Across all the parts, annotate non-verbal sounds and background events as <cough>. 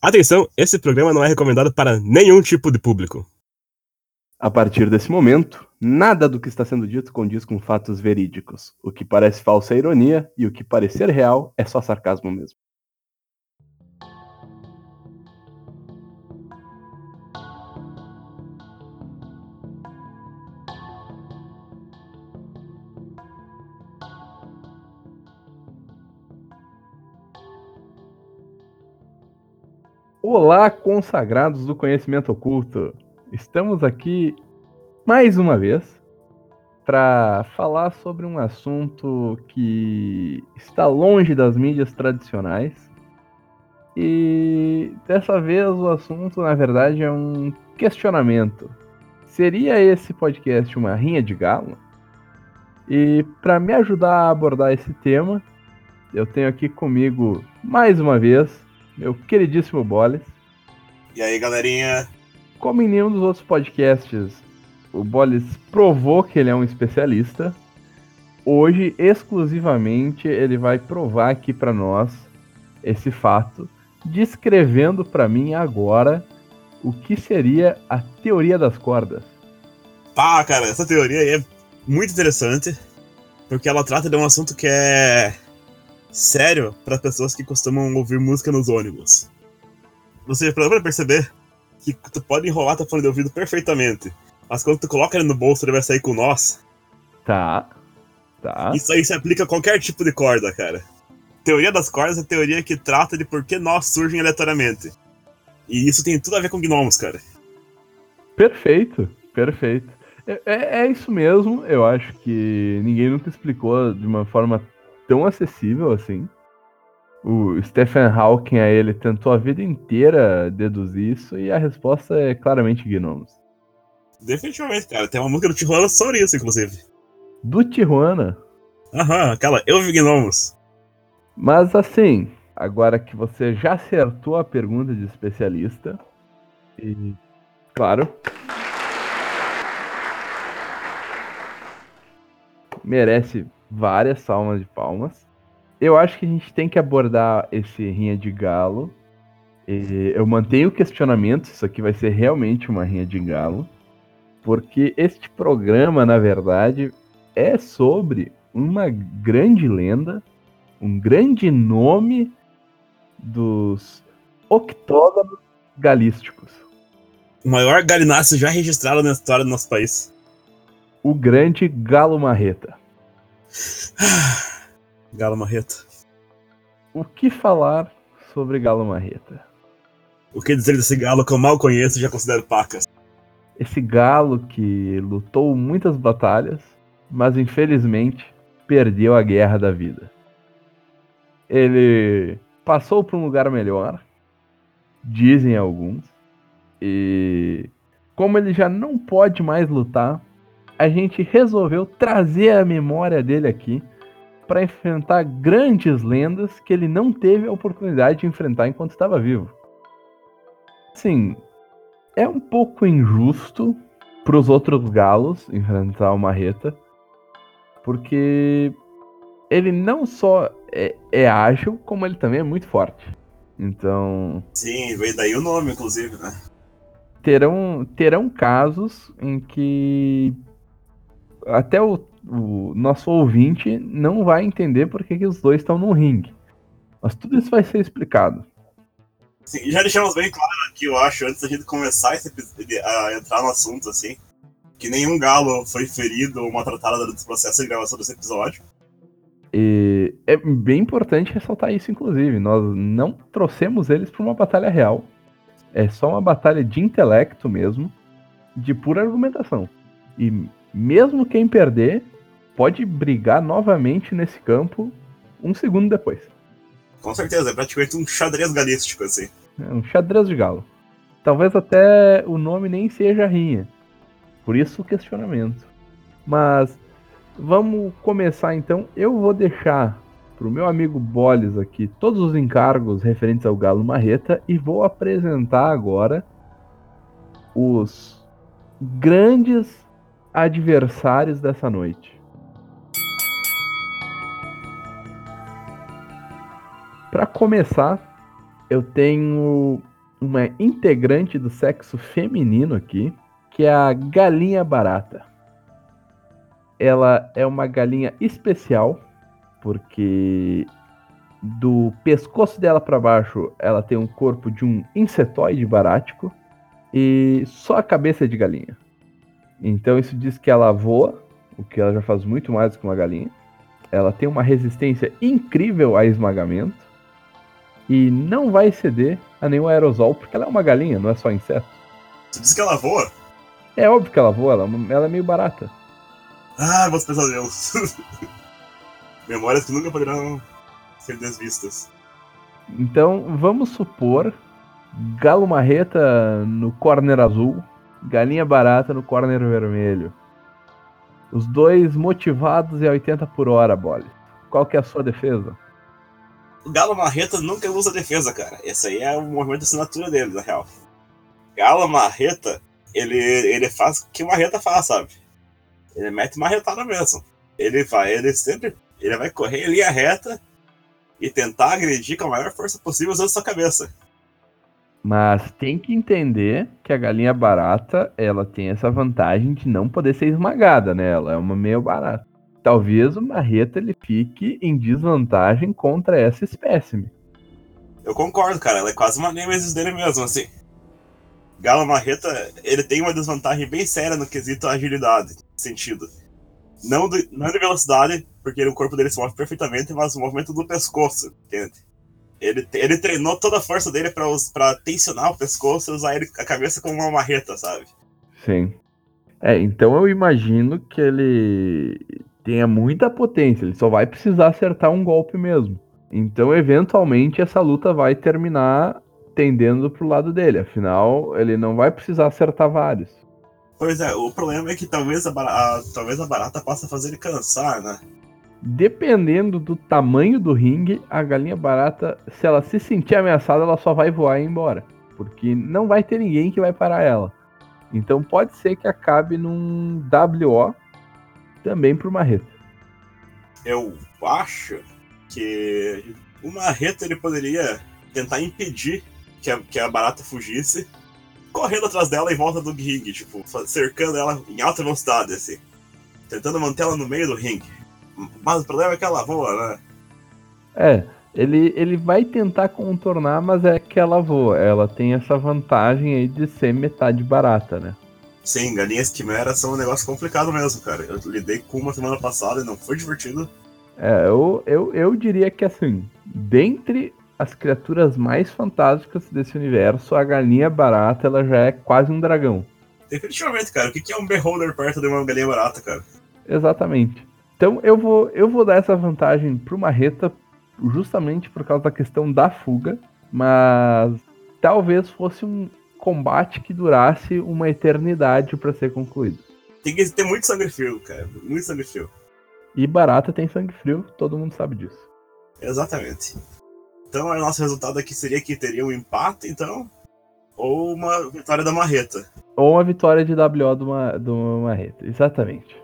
Atenção, esse programa não é recomendado para nenhum tipo de público. A partir desse momento, nada do que está sendo dito condiz com fatos verídicos. O que parece falsa é ironia e o que parecer real é só sarcasmo mesmo. Olá, consagrados do conhecimento oculto. Estamos aqui mais uma vez para falar sobre um assunto que está longe das mídias tradicionais. E dessa vez o assunto, na verdade, é um questionamento. Seria esse podcast uma rinha de galo? E para me ajudar a abordar esse tema, eu tenho aqui comigo mais uma vez meu queridíssimo Boles. E aí, galerinha? Como em nenhum dos outros podcasts, o Boles provou que ele é um especialista. Hoje, exclusivamente, ele vai provar aqui para nós esse fato, descrevendo para mim agora o que seria a teoria das cordas. Pá, cara, essa teoria é muito interessante, porque ela trata de um assunto que é sério para pessoas que costumam ouvir música nos ônibus. Você pode perceber que tu pode enrolar teu fone de ouvido perfeitamente, mas quando tu coloca ele no bolso, ele vai sair com nós. Tá. Tá. Isso aí se aplica a qualquer tipo de corda, cara. Teoria das cordas é a teoria que trata de por que nós surgem aleatoriamente. E isso tem tudo a ver com gnomos, cara. Perfeito, perfeito. É, é, é isso mesmo, eu acho que ninguém nunca explicou de uma forma tão acessível assim. O Stephen Hawking a ele tentou a vida inteira deduzir isso e a resposta é claramente gnomos. Definitivamente, cara. Tem uma música do Tijuana sobre isso, inclusive. Do Tijuana? Aham, aquela Eu vi gnomos. Mas assim, agora que você já acertou a pergunta de especialista, e claro, merece várias salmas de palmas. Eu acho que a gente tem que abordar esse rinha de galo. E eu mantenho o questionamento, isso aqui vai ser realmente uma rinha de galo. Porque este programa, na verdade, é sobre uma grande lenda, um grande nome dos octógonos galísticos. O maior galináceo já registrado na história do nosso país. O grande Galo Marreta. <sighs> Galo Marreta. O que falar sobre Galo Marreta? O que dizer desse galo que eu mal conheço e já considero pacas? Esse galo que lutou muitas batalhas, mas infelizmente perdeu a guerra da vida. Ele passou para um lugar melhor, dizem alguns, e como ele já não pode mais lutar, a gente resolveu trazer a memória dele aqui para enfrentar grandes lendas que ele não teve a oportunidade de enfrentar enquanto estava vivo. Sim, é um pouco injusto para os outros galos enfrentar o Marreta, porque ele não só é, é, ágil, como ele também é muito forte. Então. Sim, veio daí o nome, inclusive, né? Terão, terão casos em que até o, o, nosso ouvinte não vai entender por que, que os dois estão no ringue. Mas tudo isso vai ser explicado. Sim, já deixamos bem claro aqui, eu acho, antes da gente começar esse, a entrar no assunto, assim, que nenhum galo foi ferido ou maltratado durante o processo de gravação desse episódio. E é bem importante ressaltar isso, inclusive. Nós não trouxemos eles para uma batalha real. É só uma batalha de intelecto mesmo, de pura argumentação. E mesmo quem perder pode brigar novamente nesse campo um segundo depois. Com certeza, é praticamente um xadrez galístico, assim. É um xadrez de galo. Talvez até o nome nem seja rinha. Por isso o questionamento. Mas vamos começar então. Eu vou deixar para o meu amigo Boles aqui todos os encargos referentes ao Galo Marreta e vou apresentar agora os grandes adversários dessa noite. Para começar, eu tenho uma integrante do sexo feminino aqui, que é a galinha barata. Ela é uma galinha especial, porque do pescoço dela para baixo ela tem um corpo de um insetoide barático e só a cabeça é de galinha. Então isso diz que ela voa, o que ela já faz muito mais do que uma galinha. Ela tem uma resistência incrível a esmagamento e não vai ceder a nenhum aerosol, porque ela é uma galinha, não é só inseto. Você disse que ela voa? É óbvio que ela voa, ela, é ela é meio barata. Ah, meus pesadelos. <laughs> Memórias que nunca poderão ser desvistas. Então, vamos supor Galo Marreta no corner azul, Galinha Barata no corner vermelho. Os dois motivados e 80 por hora, Bolle. Qual que é a sua defesa? O Galo Marreta nunca usa defesa, cara. Esse aí é o movimento de assinatura dele, na real. Galo Marreta, ele, ele faz o que o Marreta faz, sabe? Ele mete marretada mesmo. Ele vai, ele sempre. Ele vai correr em linha reta e tentar agredir com a maior força possível usando sua cabeça. Mas tem que entender que a galinha barata, ela tem essa vantagem de não poder ser esmagada, né? Ela é uma meio barata. Talvez o marreta ele fique em desvantagem contra essa espécime. Eu concordo, cara. Ela é quase uma nemesis dele mesmo, assim. Galo Marreta, ele tem uma desvantagem bem séria no quesito agilidade, sentido. Não, de, não de velocidade, porque o corpo dele se move perfeitamente, mas o movimento do pescoço, entende? Ele, ele treinou toda a força dele pra, pra tensionar o pescoço e usar ele, a cabeça como uma marreta, sabe? Sim. É, então eu imagino que ele tenha muita potência, ele só vai precisar acertar um golpe mesmo. Então, eventualmente, essa luta vai terminar tendendo pro lado dele. Afinal, ele não vai precisar acertar vários. Pois é, o problema é que talvez a, barata, talvez a barata possa fazer ele cansar, né? Dependendo do tamanho do ringue, a galinha barata, se ela se sentir ameaçada, ela só vai voar e ir embora. Porque não vai ter ninguém que vai parar ela. Então pode ser que acabe num WO também pro Marreta. Eu acho que o Marreta ele poderia tentar impedir que a, que a barata fugisse, correndo atrás dela em volta do ringue, tipo, cercando ela em alta velocidade, assim. Tentando manter ela no meio do ringue. Mas o problema é que ela voa, né? É, ele, ele vai tentar contornar, mas é que ela voa. Ela tem essa vantagem aí de ser metade barata, né? Sim, galinhas quimeras são um negócio complicado mesmo, cara. Eu lidei com uma semana passada e não foi divertido. É, eu, eu, eu diria que assim, dentre as criaturas mais fantásticas desse universo, a galinha barata ela já é quase um dragão. Definitivamente, cara. O que é um beholder perto de uma galinha barata, cara? Exatamente. Então eu vou, eu vou dar essa vantagem pro Marreta justamente por causa da questão da fuga, mas talvez fosse um combate que durasse uma eternidade para ser concluído. Tem que ter muito sangue frio, cara. Muito sangue frio. E barata tem sangue frio, todo mundo sabe disso. Exatamente. Então, o nosso resultado aqui seria que teria um empate, então, ou uma vitória da Marreta. Ou uma vitória de WO do, Ma do Marreta, exatamente.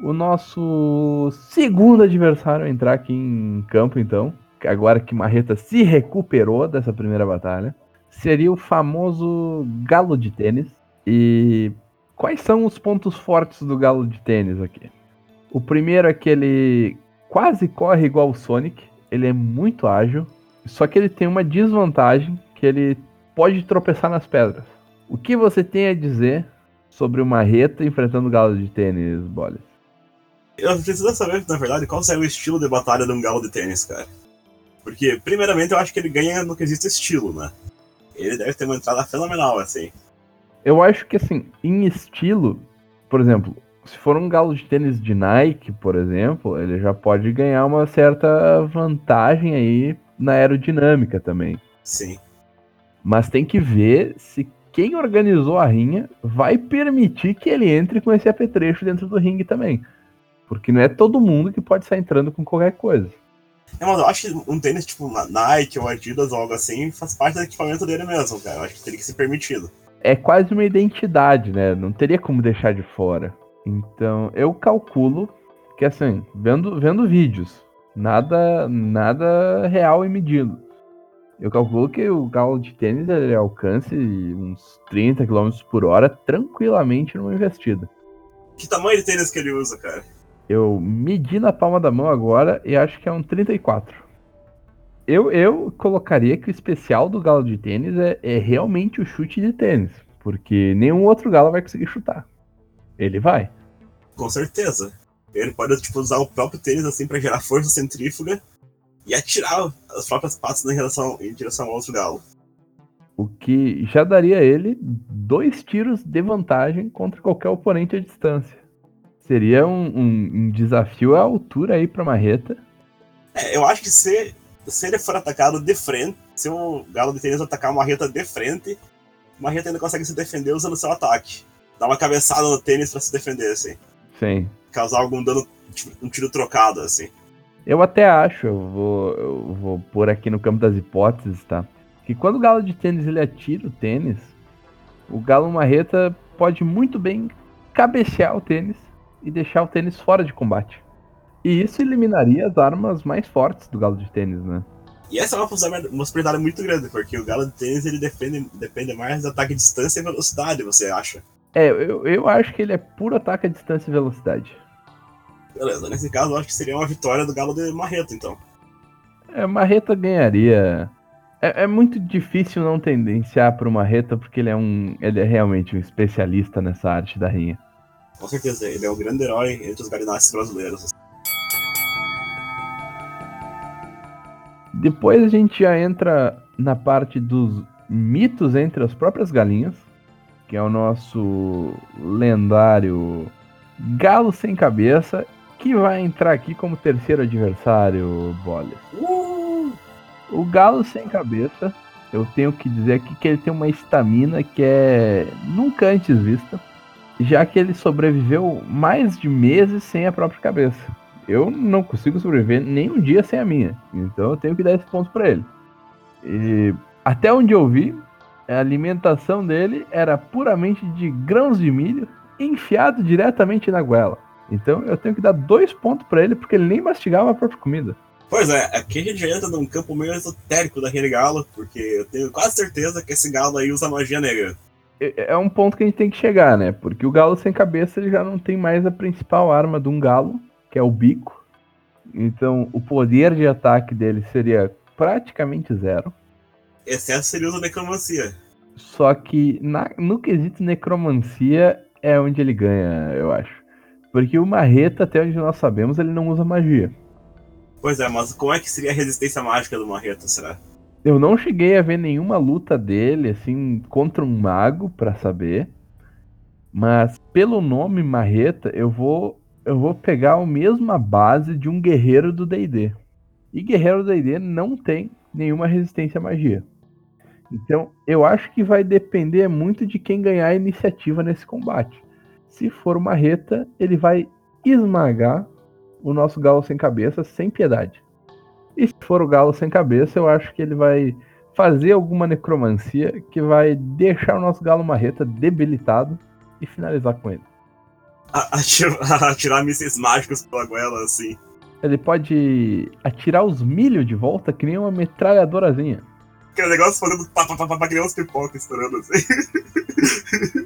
O nosso segundo adversário a entrar aqui em campo, então, agora que Marreta se recuperou dessa primeira batalha, seria o famoso galo de tênis. E quais são os pontos fortes do galo de tênis aqui? O primeiro é que ele quase corre igual o Sonic. Ele é muito ágil. Só que ele tem uma desvantagem que ele pode tropeçar nas pedras. O que você tem a dizer sobre o Marreta enfrentando o galo de tênis, Boles? Eu preciso saber, na verdade, qual seria o estilo de batalha de um galo de tênis, cara. Porque, primeiramente, eu acho que ele ganha no que existe estilo, né? Ele deve ter uma entrada fenomenal, assim. Eu acho que, assim, em estilo, por exemplo, se for um galo de tênis de Nike, por exemplo, ele já pode ganhar uma certa vantagem aí na aerodinâmica também. Sim. Mas tem que ver se quem organizou a rinha vai permitir que ele entre com esse apetrecho dentro do ringue também. Porque não é todo mundo que pode sair entrando com qualquer coisa. É, mas eu acho que um tênis tipo Nike ou Adidas ou algo assim faz parte do equipamento dele mesmo, cara. Eu acho que teria que ser permitido. É quase uma identidade, né? Não teria como deixar de fora. Então, eu calculo que, assim, vendo, vendo vídeos, Nada, nada real e medido. Eu calculo que o galo de tênis ele alcance uns 30 km por hora tranquilamente numa investida. Que tamanho de tênis que ele usa, cara? Eu medi na palma da mão agora e acho que é um 34. Eu, eu colocaria que o especial do galo de tênis é, é realmente o chute de tênis. Porque nenhum outro galo vai conseguir chutar. Ele vai. Com certeza. Ele pode tipo, usar o próprio tênis assim para gerar força centrífuga e atirar as próprias patas em, relação, em direção ao outro galo. O que já daria a ele dois tiros de vantagem contra qualquer oponente à distância. Seria um, um, um desafio à altura aí para Marreta. É, eu acho que se, se ele for atacado de frente, se o galo de tênis atacar uma Marreta de frente, Marreta ainda consegue se defender usando seu ataque. Dar uma cabeçada no tênis para se defender, assim. Sim. Causar algum dano, tipo, um tiro trocado, assim. Eu até acho, eu vou, eu vou pôr aqui no campo das hipóteses, tá? Que quando o galo de tênis ele atira o tênis, o galo marreta pode muito bem cabecear o tênis e deixar o tênis fora de combate. E isso eliminaria as armas mais fortes do galo de tênis, né? E essa é uma possibilidade muito grande, porque o galo de tênis ele depende, depende mais do ataque distância e velocidade, você acha? É, eu, eu acho que ele é puro ataque a distância e velocidade. Beleza, nesse caso eu acho que seria uma vitória do Galo de Marreta, então. É, Marreta ganharia. É, é muito difícil não tendenciar pro Marreta, porque ele é um. Ele é realmente um especialista nessa arte da rinha. Com certeza, ele é o grande herói entre os galináceos brasileiros. Depois a gente já entra na parte dos mitos entre as próprias galinhas, que é o nosso lendário Galo Sem Cabeça que vai entrar aqui como terceiro adversário, Bolas. Uh! O Galo sem cabeça, eu tenho que dizer aqui que ele tem uma estamina que é nunca antes vista, já que ele sobreviveu mais de meses sem a própria cabeça. Eu não consigo sobreviver nem um dia sem a minha, então eu tenho que dar esse ponto para ele. E até onde eu vi, a alimentação dele era puramente de grãos de milho enfiado diretamente na goela. Então eu tenho que dar dois pontos para ele, porque ele nem mastigava a própria comida. Pois é, aqui a gente entra num campo meio esotérico daquele galo, porque eu tenho quase certeza que esse galo aí usa magia negra. É, é um ponto que a gente tem que chegar, né? Porque o galo sem cabeça ele já não tem mais a principal arma de um galo, que é o bico. Então o poder de ataque dele seria praticamente zero. Excesso seria usa necromancia. Só que na, no quesito necromancia é onde ele ganha, eu acho. Porque o Marreta, até onde nós sabemos, ele não usa magia. Pois é, mas como é que seria a resistência mágica do Marreta, será? Eu não cheguei a ver nenhuma luta dele, assim, contra um mago, para saber. Mas pelo nome Marreta, eu vou eu vou pegar a mesma base de um guerreiro do D&D. E guerreiro do D&D não tem nenhuma resistência à magia. Então, eu acho que vai depender muito de quem ganhar a iniciativa nesse combate. Se for uma reta, ele vai esmagar o nosso galo sem cabeça sem piedade. E se for o galo sem cabeça, eu acho que ele vai fazer alguma necromancia que vai deixar o nosso galo marreta debilitado e finalizar com ele. Atirar, <laughs> atirar mísseis mágicos pela goela, assim. Ele pode atirar os milho de volta que nem uma metralhadorazinha. Aquele negócio fazendo pá, pá, pá, pá, que nem uns pipocas estourando assim.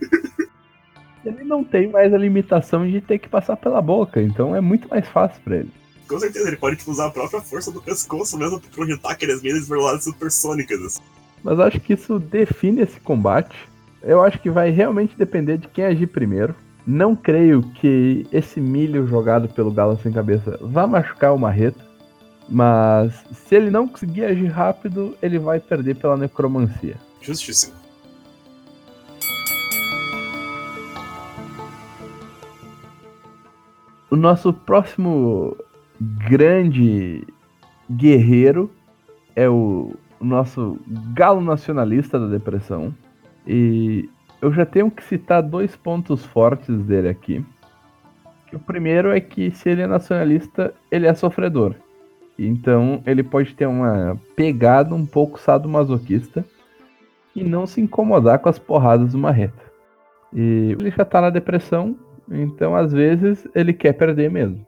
<laughs> ele não tem mais a limitação de ter que passar pela boca, então é muito mais fácil para ele. Com certeza, ele pode tipo, usar a própria força do pescoço mesmo pra projetar aqueles mísseis velozes supersônicas. Assim. Mas acho que isso define esse combate. Eu acho que vai realmente depender de quem agir primeiro. Não creio que esse milho jogado pelo Galo sem cabeça vá machucar o Marreta. Mas se ele não conseguir agir rápido, ele vai perder pela necromancia. Justíssimo. O nosso próximo grande guerreiro é o, nosso galo nacionalista da depressão. E eu já tenho que citar dois pontos fortes dele aqui. o primeiro é que se ele é nacionalista, ele é sofredor. Então ele pode ter uma pegada um pouco sadomasoquista e não se incomodar com as porradas do marreta. E ele já tá na depressão, então, às vezes, ele quer perder mesmo.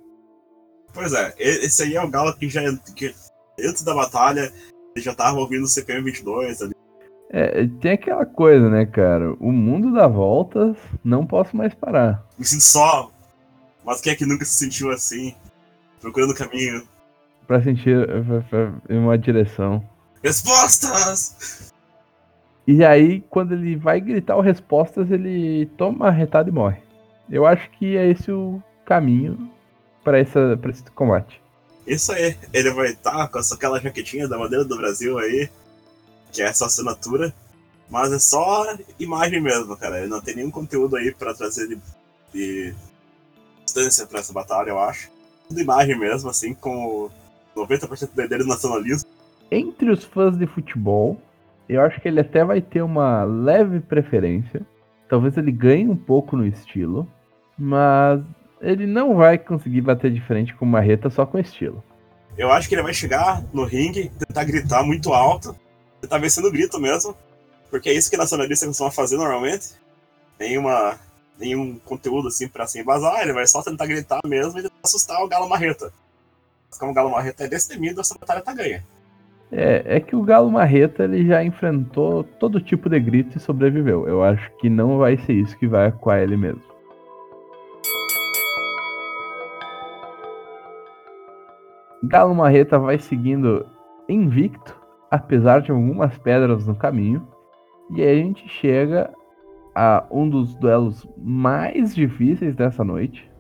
Pois é, esse aí é o Galo que já que antes da batalha ele já tava ouvindo o CPM 22 ali. É, tem aquela coisa, né, cara? O mundo dá voltas, não posso mais parar. Me sinto só, mas quem é que nunca se sentiu assim? Procurando o caminho. Pra sentir em uma direção. Respostas! E aí, quando ele vai gritar o respostas, ele toma retada e morre. Eu acho que é esse o caminho para esse combate. Isso aí, ele vai estar com aquela jaquetinha da bandeira do Brasil aí, que é essa assinatura, mas é só imagem mesmo, cara. Ele não tem nenhum conteúdo aí para trazer de, de distância para essa batalha, eu acho. Tudo imagem mesmo, assim, com 90% dele nacionalismo. Entre os fãs de futebol, eu acho que ele até vai ter uma leve preferência. Talvez ele ganhe um pouco no estilo, mas ele não vai conseguir bater de frente com o Marreta só com estilo. Eu acho que ele vai chegar no ringue, tentar gritar muito alto, tentar vencendo o grito mesmo, porque é isso que nacionalista costuma fazer normalmente. Nenhuma, nenhum conteúdo assim pra se embasar, ele vai só tentar gritar mesmo e tentar assustar o Galo Marreta. Como o Galo Marreta é destemido, essa batalha tá ganha. É, é que o Galo Marreta ele já enfrentou todo tipo de grito e sobreviveu. Eu acho que não vai ser isso que vai com ele mesmo. Galo Marreta vai seguindo invicto, apesar de algumas pedras no caminho. E aí a gente chega a um dos duelos mais difíceis dessa noite,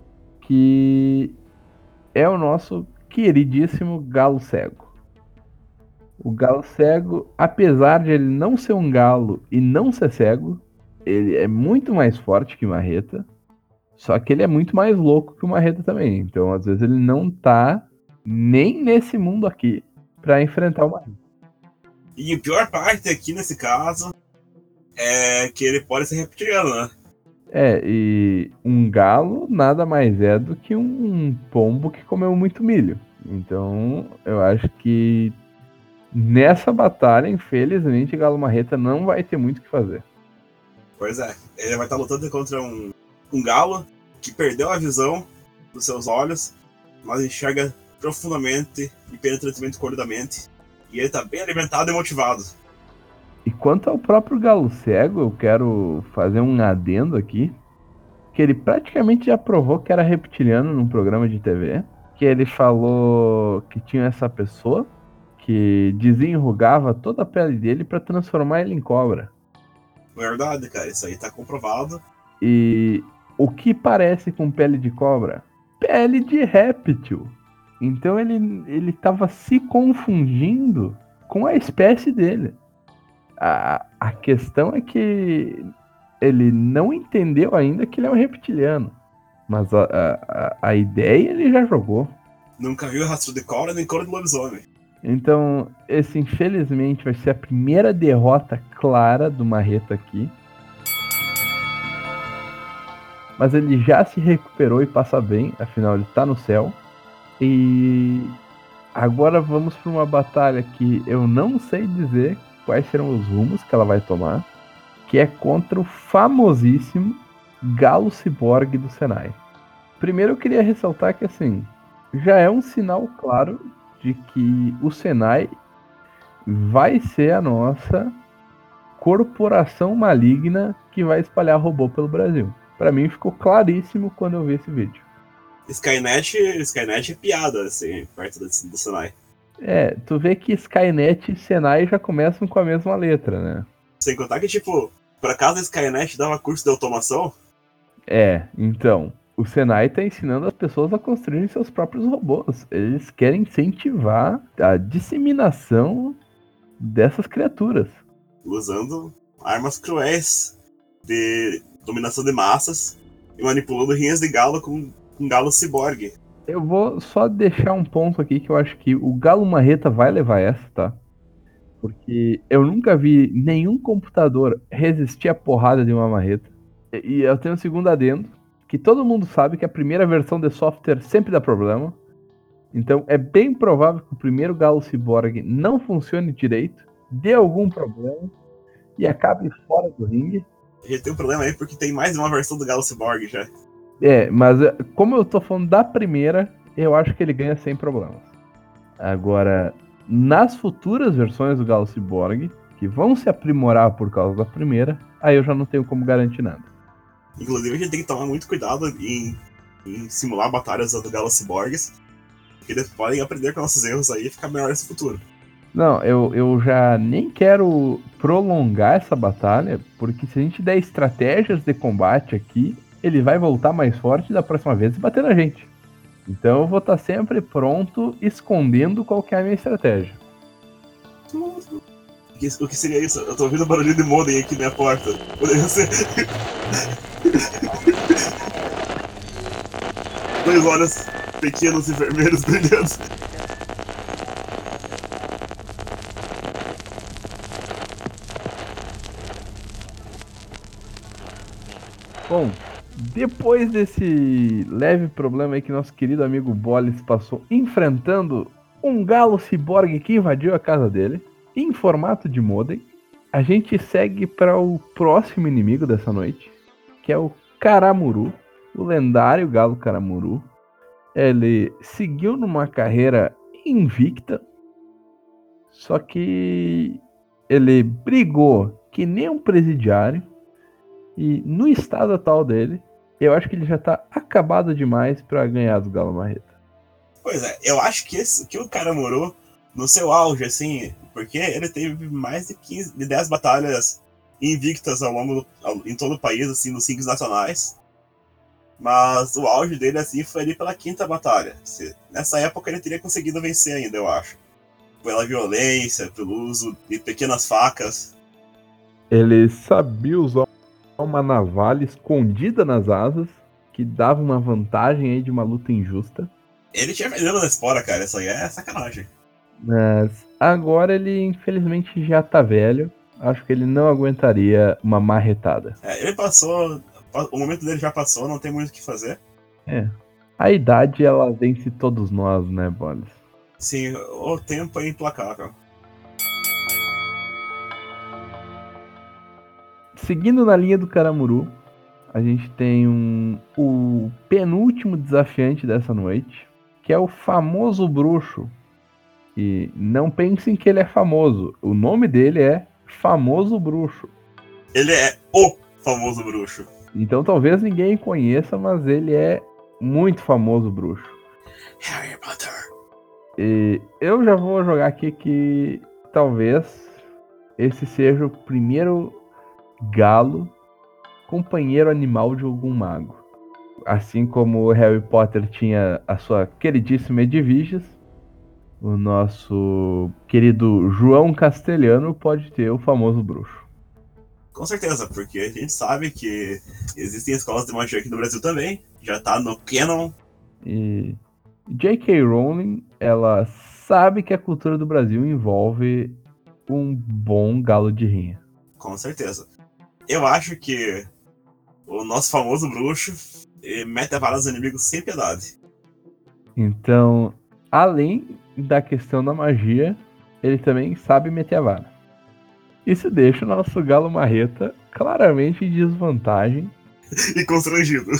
que é o nosso queridíssimo Galo Cego. O galo cego, apesar de ele não ser um galo e não ser cego, ele é muito mais forte que Marreta. Só que ele é muito mais louco que o Marreta também. Então, às vezes, ele não tá nem nesse mundo aqui para enfrentar o Marreta. E a pior parte aqui nesse caso é que ele pode ser reptiliano, né? É, e um galo nada mais é do que um pombo que comeu muito milho. Então, eu acho que Nessa batalha, infelizmente, Galo Marreta não vai ter muito o que fazer. Pois é, ele vai estar lutando contra um, um galo que perdeu a visão dos seus olhos, mas enxerga profundamente e penetrantemente o olho da mente. E ele está bem alimentado e motivado. E quanto ao próprio galo cego, eu quero fazer um adendo aqui. Que ele praticamente já provou que era reptiliano num programa de TV. Que ele falou que tinha essa pessoa que desenrugava toda a pele dele para transformar ele em cobra. Verdade, cara, isso aí tá comprovado. E o que parece com pele de cobra? Pele de réptil. Então ele, ele tava se confundindo com a espécie dele. A, a questão é que ele não entendeu ainda que ele é um reptiliano. Mas a, a, a ideia ele já jogou. Nunca viu rastro de cobra nem cor de lobisomem. Então, esse infelizmente vai ser a primeira derrota clara do Marreta aqui. Mas ele já se recuperou e passa bem, afinal ele tá no céu. E agora vamos para uma batalha que eu não sei dizer quais serão os rumos que ela vai tomar, que é contra o famosíssimo Galo Cyborg do Senai. Primeiro eu queria ressaltar que assim, já é um sinal claro de que o Senai vai ser a nossa corporação maligna que vai espalhar robô pelo Brasil. Para mim ficou claríssimo quando eu vi esse vídeo. Skynet, Skynet é piada, assim, perto do, do Senai. É, tu vê que Skynet e Senai já começam com a mesma letra, né? Sem contar que, tipo, por acaso a Skynet dava curso de automação? É, então o Senai está ensinando as pessoas a construírem seus próprios robôs. Eles querem incentivar a disseminação dessas criaturas. Usando armas cruéis de dominação de massas e manipulando rinhas de galo com, com galo ciborgue. Eu vou só deixar um ponto aqui que eu acho que o galo marreta vai levar essa, tá? Porque eu nunca vi nenhum computador resistir à porrada de uma marreta. E eu tenho um segundo adendo que todo mundo sabe que a primeira versão de software sempre dá problema. Então é bem provável que o primeiro Galo Cyborg não funcione direito, dê algum problema e acabe fora do ringue. Ele tem um problema aí porque tem mais uma versão do Galo Cyborg já. É, mas é, como eu tô falando da primeira, eu acho que ele ganha sem problemas. Agora, nas futuras versões do Galo Cyborg, que vão se aprimorar por causa da primeira, aí eu já não tenho como garantir nada. Inclusive, a gente tem que tomar muito cuidado em, em simular batalhas do Galo Cyborgs, porque eles podem aprender com nossos erros aí e ficar melhor nesse futuro. Não, eu, eu já nem quero prolongar essa batalha, porque se a gente der estratégias de combate aqui, ele vai voltar mais forte da próxima vez e bater na gente. Então eu vou estar sempre pronto, escondendo qual que é a minha estratégia. O que, seria isso? Eu tô ouvindo barulho de modem aqui na minha porta. Poderia ser. <laughs> Dois olhos pequenos e vermelhos brilhando. Bom, depois desse leve problema aí que nosso querido amigo Bolis passou enfrentando um galo ciborgue que invadiu a casa dele, em formato de modem, a gente segue para o próximo inimigo dessa noite, que é o Karamuru, o lendário galo Karamuru. Ele seguiu numa carreira invicta, só que ele brigou que nem um presidiário e no estado atual dele, eu acho que ele já tá acabado demais para ganhar do Galo Marreta. Pois é, eu acho que, esse, que o cara morou no seu auge, assim, porque ele teve mais de 15, de 10 batalhas invictas ao longo do, ao, em todo o país, assim, nos cinco nacionais. Mas o auge dele, assim, foi ali pela quinta batalha. Se, nessa época ele teria conseguido vencer ainda, eu acho. Pela violência, pelo uso de pequenas facas. Ele sabia usar uma navalha escondida nas asas, que dava uma vantagem aí de uma luta injusta. Ele tinha veneno na espora, cara, isso aí é sacanagem. Mas agora ele infelizmente já tá velho. Acho que ele não aguentaria uma marretada. É, ele passou. O momento dele já passou, não tem muito o que fazer. É. A idade, ela vence todos nós, né, Bolis? Sim, o tempo é implacável. Seguindo na linha do Caramuru, a gente tem um, o penúltimo desafiante dessa noite, que é o famoso bruxo. E não pensem que ele é famoso. O nome dele é Famoso Bruxo. Ele é o famoso bruxo. Então talvez ninguém conheça, mas ele é muito famoso bruxo. Harry Potter. E eu já vou jogar aqui que talvez esse seja o primeiro galo, companheiro animal de algum mago. Assim como Harry Potter tinha a sua queridíssima Edviges, o nosso querido João Castelhano pode ter o famoso bruxo. Com certeza, porque a gente sabe que existem escolas de magia aqui no Brasil também, já tá no canon. E J.K. Rowling, ela sabe que a cultura do Brasil envolve um bom galo de rinha. Com certeza eu acho que o nosso famoso bruxo mete a vara dos inimigos sem piedade. Então, além da questão da magia, ele também sabe meter a vara. Isso deixa o nosso galo marreta claramente em desvantagem. <laughs> e constrangido.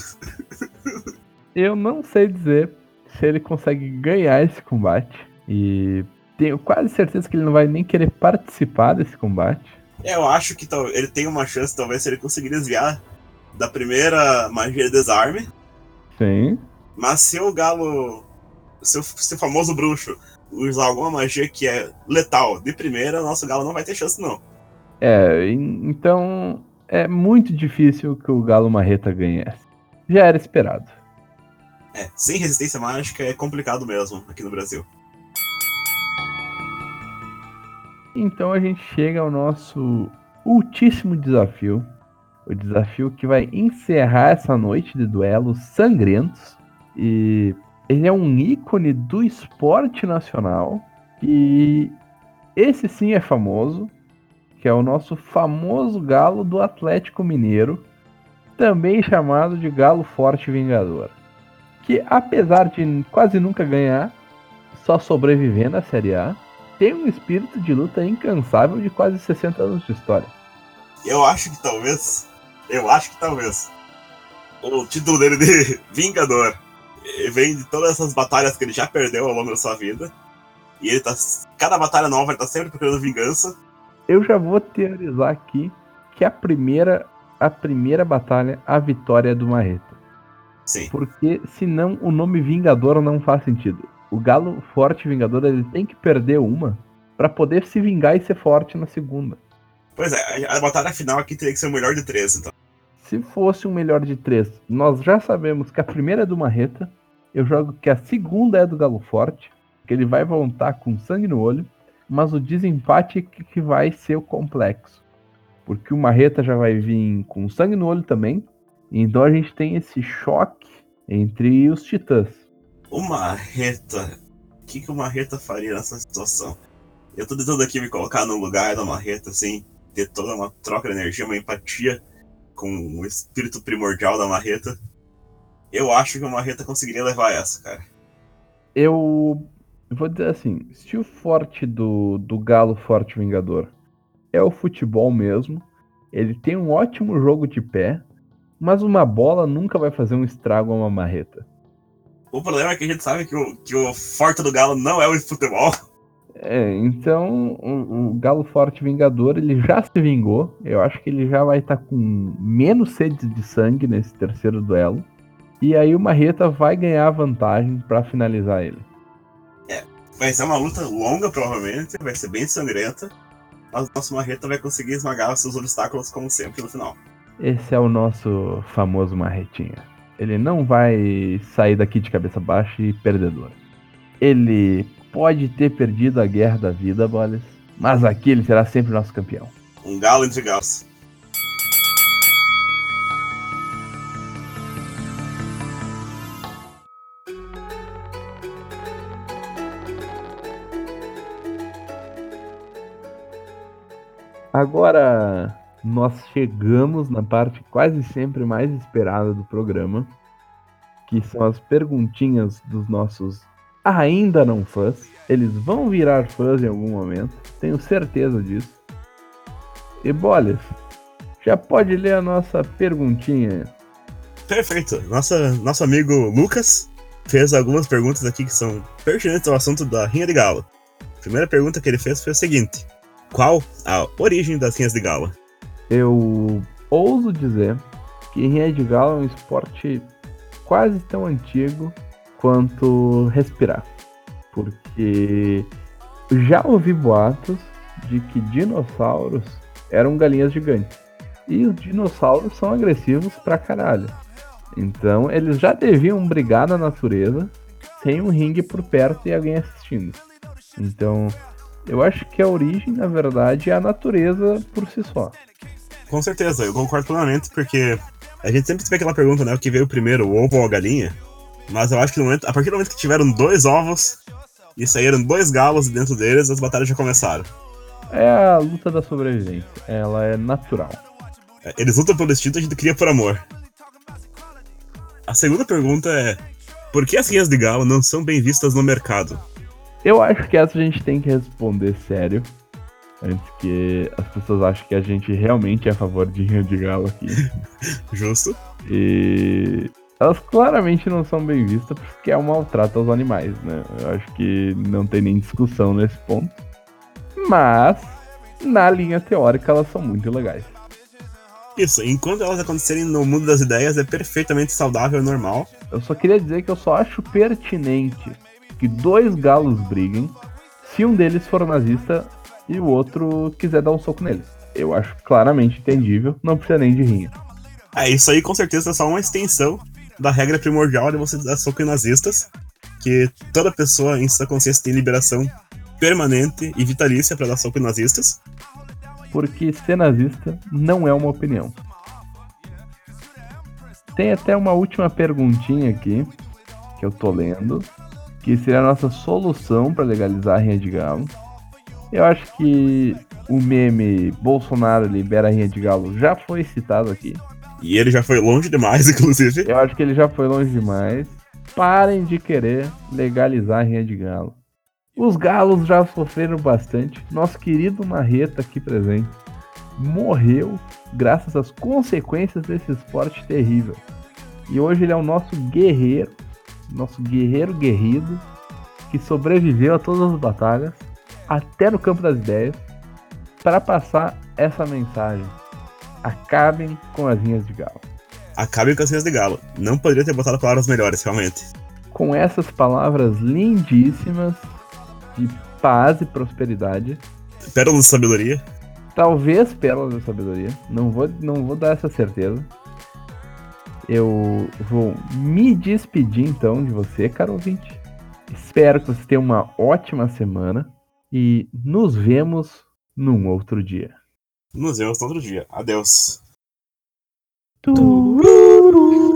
Eu não sei dizer se ele consegue ganhar esse combate. E tenho quase certeza que ele não vai nem querer participar desse combate. Eu acho que ele tem uma chance, talvez, se ele conseguir desviar da primeira magia de desarme. Sim. Mas se o galo, se o, se o famoso bruxo usar alguma magia que é letal de primeira, nosso galo não vai ter chance, não. É, então é muito difícil que o galo marreta ganhasse. Já era esperado. É, sem resistência mágica é complicado mesmo aqui no Brasil. Então a gente chega ao nosso ultíssimo desafio. O desafio que vai encerrar essa noite de duelos sangrentos. E ele é um ícone do esporte nacional. E esse sim é famoso. Que é o nosso famoso galo do Atlético Mineiro. Também chamado de Galo Forte Vingador. Que apesar de quase nunca ganhar, só sobreviver na Série A tem um espírito de luta incansável de quase 60 anos de história. Eu acho que talvez. Eu acho que talvez. O título dele de <laughs> Vingador. Ele vem de todas essas batalhas que ele já perdeu ao longo da sua vida. E ele tá. Cada batalha nova ele tá sempre procurando vingança. Eu já vou teorizar aqui que a primeira, a primeira batalha, a vitória é do Marreta. Sim. Porque senão o nome Vingador não faz sentido. O Galo Forte Vingador ele tem que perder uma para poder se vingar e ser forte na segunda. Pois é, a, batalha final aqui teria que ser o melhor de três, então. Se fosse um melhor de três, nós já sabemos que a primeira é do Marreta. Eu jogo que a segunda é do Galo Forte, que ele vai voltar com sangue no olho, mas o desempate que, que vai ser o complexo. Porque o Marreta já vai vir com sangue no olho também. Então a gente tem esse choque entre os titãs. O Marreta. O que, que o Marreta faria nessa situação? Eu tô tentando aqui me colocar no lugar da Marreta, assim, ter toda uma troca de energia, uma empatia com o espírito primordial da Marreta. Eu acho que o Marreta conseguiria levar essa, cara. Eu vou dizer assim: se o forte do, do Galo Forte Vingador é o futebol mesmo, ele tem um ótimo jogo de pé, mas uma bola nunca vai fazer um estrago a uma marreta. O problema é que a gente sabe que o, que o forte do Galo não é o futebol. É, então o, o, Galo Forte Vingador ele já se vingou. Eu acho que ele já vai estar tá com menos sede de sangue nesse terceiro duelo. E aí o Marreta vai ganhar vantagem para finalizar ele. É, vai ser uma luta longa, provavelmente, vai ser bem sangrenta. Mas o nosso Marreta vai conseguir esmagar os seus obstáculos, como sempre, no final. Esse é o nosso famoso Marretinha. Ele não vai sair daqui de cabeça baixa e perdedor. Ele pode ter perdido a guerra da vida, Bolas, mas aqui ele será sempre nosso campeão. Um galo entre galos. Agora nós chegamos na parte quase sempre mais esperada do programa, que são as perguntinhas dos nossos ainda não fãs. Eles vão virar fãs em algum momento, tenho certeza disso. E Bolis, já pode ler a nossa perguntinha. Perfeito. Nossa, nosso amigo Lucas fez algumas perguntas aqui que são pertinentes ao assunto da Rinha de Galo. A primeira pergunta que ele fez foi a seguinte: Qual a origem das Rinhas de Galo? Eu ouso dizer que de Galo é um esporte quase tão antigo quanto respirar. Porque já ouvi boatos de que dinossauros eram galinhas gigantes. E os dinossauros são agressivos pra caralho. Então eles já deviam brigar na natureza sem um ringue por perto e alguém assistindo. Então eu acho que a origem, na verdade, é a natureza por si só. Com certeza, eu concordo plenamente, porque a gente sempre tem aquela pergunta, né? O que veio primeiro, o ovo ou a galinha? Mas eu acho que no momento, a partir do momento que tiveram dois ovos e saíram dois galos dentro deles, as batalhas já começaram. É a luta da sobrevivência. Ela é natural. É, eles lutam pelo instinto, a gente cria por amor. A segunda pergunta é: por que as rinhas de galo não são bem vistas no mercado? Eu acho que essa a gente tem que responder sério. Antes que as pessoas achem que a gente realmente é a favor de rinha de galo aqui. <laughs> Justo. E elas claramente não são bem vistas porque é um maltrato aos animais, né? Eu acho que não tem nem discussão nesse ponto. Mas, na linha teórica, elas são muito legais. Isso, enquanto elas acontecerem no mundo das ideias, é perfeitamente saudável e normal. Eu só queria dizer que eu só acho pertinente que dois galos briguem se um deles for nazista e o outro quiser dar um soco nele. Eu acho claramente entendível, não precisa nem de rinha. É, isso aí com certeza é só uma extensão da regra primordial de você dar soco em nazistas, que toda pessoa em sua consciência tem liberação permanente e vitalícia para dar soco em nazistas. Porque ser nazista não é uma opinião. Tem até uma última perguntinha aqui, que eu tô lendo, que seria a nossa solução para legalizar a rinha de galo. Eu acho que o meme Bolsonaro libera a rinha de galo já foi citado aqui. E ele já foi longe demais, <laughs> inclusive. Eu acho que ele já foi longe demais. Parem de querer legalizar a rinha de galo. Os galos já sofreram bastante. Nosso querido Marreta aqui presente morreu graças às consequências desse esporte terrível. E hoje ele é o nosso guerreiro nosso guerreiro guerrido, que sobreviveu a todas as batalhas, até no campo das ideias, para passar essa mensagem. Acabem com as linhas de galo. Acabem com as linhas de galo. Não poderia ter botado palavras melhores, realmente. Com essas palavras lindíssimas de paz e prosperidade. Pérolas de sabedoria. Talvez pérolas de sabedoria. Não vou, não vou dar essa certeza. Eu vou me despedir então de você, caro ouvinte. Espero que você tenha uma ótima semana e nos vemos num outro dia. Nos vemos no outro dia. Adeus. Turu.